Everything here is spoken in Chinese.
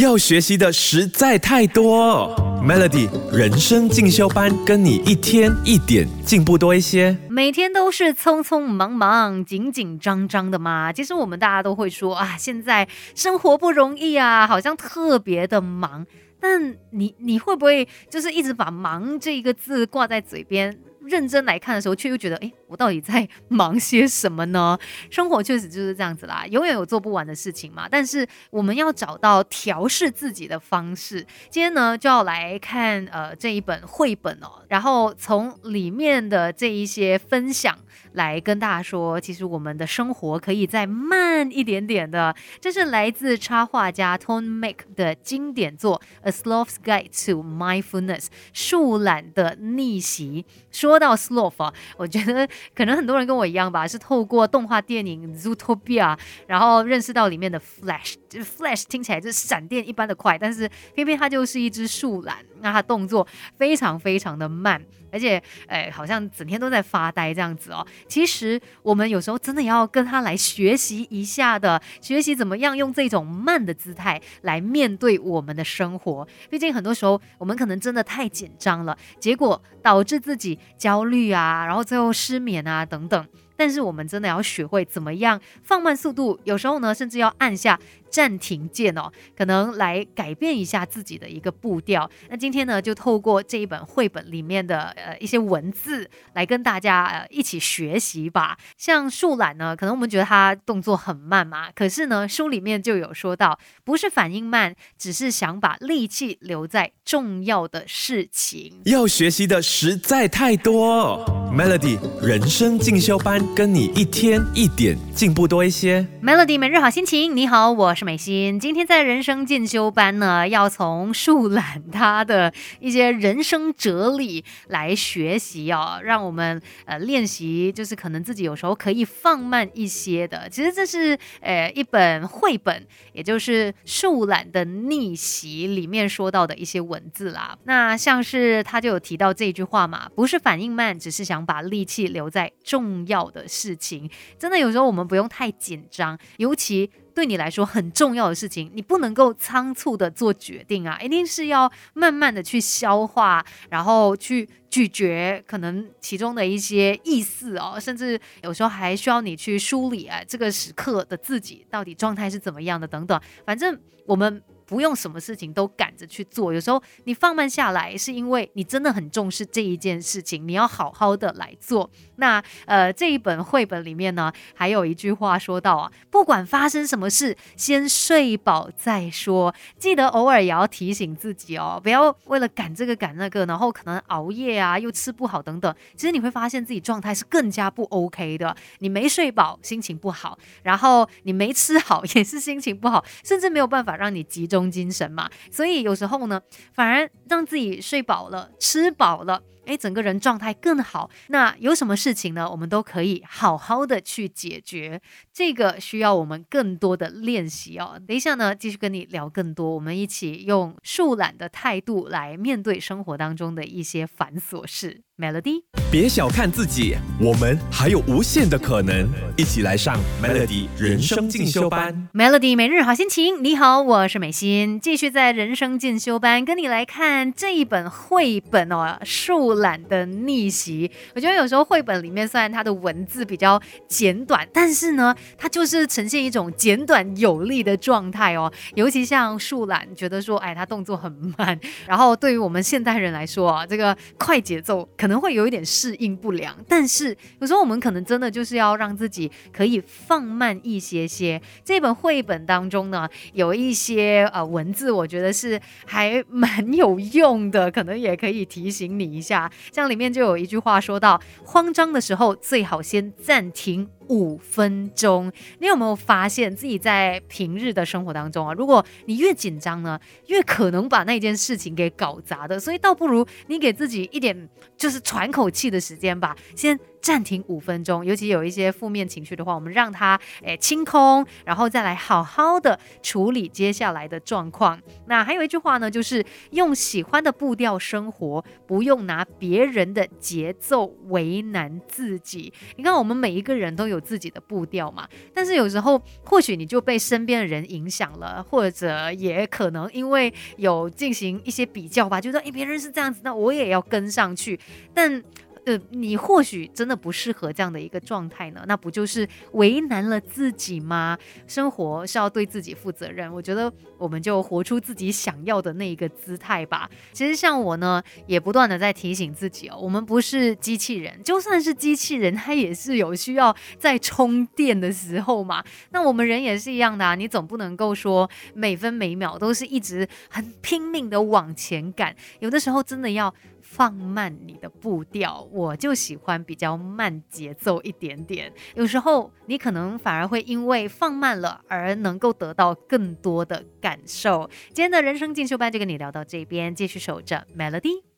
要学习的实在太多。Melody 人生进修班，跟你一天一点进步多一些。每天都是匆匆忙忙、紧紧张张的嘛。其实我们大家都会说啊，现在生活不容易啊，好像特别的忙。但你你会不会就是一直把“忙”这一个字挂在嘴边？认真来看的时候，却又觉得，哎，我到底在忙些什么呢？生活确实就是这样子啦，永远有做不完的事情嘛。但是我们要找到调试自己的方式。今天呢，就要来看呃这一本绘本哦，然后从里面的这一些分享来跟大家说，其实我们的生活可以再慢一点点的。这是来自插画家 Tone Make 的经典作《A Sloth's Guide to Mindfulness》树懒的逆袭。说到 sloth 啊，我觉得可能很多人跟我一样吧，是透过动画电影 Zootopia，然后认识到里面的 Flash。就 Flash 听起来就是闪电一般的快，但是偏偏它就是一只树懒，那他动作非常非常的慢，而且诶好像整天都在发呆这样子哦。其实我们有时候真的要跟他来学习一下的，学习怎么样用这种慢的姿态来面对我们的生活。毕竟很多时候我们可能真的太紧张了，结果导致自己焦虑啊，然后最后失眠啊等等。但是我们真的要学会怎么样放慢速度，有时候呢，甚至要按下暂停键哦，可能来改变一下自己的一个步调。那今天呢，就透过这一本绘本里面的呃一些文字来跟大家呃一起学习吧。像树懒呢，可能我们觉得它动作很慢嘛，可是呢，书里面就有说到，不是反应慢，只是想把力气留在重要的事情。要学习的实在太多，Melody 人生进修班。跟你一天一点进步多一些，Melody 每日好心情。你好，我是美心。今天在人生进修班呢，要从树懒他的一些人生哲理来学习哦，让我们呃练习，就是可能自己有时候可以放慢一些的。其实这是呃一本绘本，也就是树懒的逆袭里面说到的一些文字啦。那像是他就有提到这句话嘛，不是反应慢，只是想把力气留在重要的。的事情，真的有时候我们不用太紧张，尤其对你来说很重要的事情，你不能够仓促的做决定啊，一定是要慢慢的去消化，然后去咀嚼可能其中的一些意思哦，甚至有时候还需要你去梳理啊，这个时刻的自己到底状态是怎么样的等等，反正我们。不用什么事情都赶着去做，有时候你放慢下来，是因为你真的很重视这一件事情，你要好好的来做。那呃，这一本绘本里面呢，还有一句话说到啊，不管发生什么事，先睡饱再说。记得偶尔也要提醒自己哦，不要为了赶这个赶那个，然后可能熬夜啊，又吃不好等等。其实你会发现自己状态是更加不 OK 的。你没睡饱，心情不好；然后你没吃好，也是心情不好，甚至没有办法让你集中。精神嘛，所以有时候呢，反而让自己睡饱了、吃饱了，哎，整个人状态更好。那有什么事情呢？我们都可以好好的去解决。这个需要我们更多的练习哦。等一下呢，继续跟你聊更多，我们一起用树懒的态度来面对生活当中的一些繁琐事。Melody，别小看自己，我们还有无限的可能。一起来上 Melody 人生进修班。Melody 每日好心情，你好，我是美心，继续在人生进修班跟你来看这一本绘本哦，《树懒的逆袭》。我觉得有时候绘本里面虽然它的文字比较简短，但是呢，它就是呈现一种简短有力的状态哦。尤其像树懒，觉得说，哎，它动作很慢，然后对于我们现代人来说啊，这个快节奏。可能会有一点适应不良，但是有时候我们可能真的就是要让自己可以放慢一些些。这本绘本当中呢，有一些呃文字，我觉得是还蛮有用的，可能也可以提醒你一下。像里面就有一句话说到：慌张的时候最好先暂停。五分钟，你有没有发现自己在平日的生活当中啊？如果你越紧张呢，越可能把那件事情给搞砸的，所以倒不如你给自己一点就是喘口气的时间吧，先。暂停五分钟，尤其有一些负面情绪的话，我们让它诶清空，然后再来好好的处理接下来的状况。那还有一句话呢，就是用喜欢的步调生活，不用拿别人的节奏为难自己。你看，我们每一个人都有自己的步调嘛。但是有时候或许你就被身边的人影响了，或者也可能因为有进行一些比较吧，就说诶别人是这样子，那我也要跟上去。但呃，你或许真的不适合这样的一个状态呢，那不就是为难了自己吗？生活是要对自己负责任，我觉得我们就活出自己想要的那一个姿态吧。其实像我呢，也不断的在提醒自己哦，我们不是机器人，就算是机器人，它也是有需要在充电的时候嘛。那我们人也是一样的啊，你总不能够说每分每秒都是一直很拼命的往前赶，有的时候真的要。放慢你的步调，我就喜欢比较慢节奏一点点。有时候你可能反而会因为放慢了而能够得到更多的感受。今天的人生进修班就跟你聊到这边，继续守着 Melody。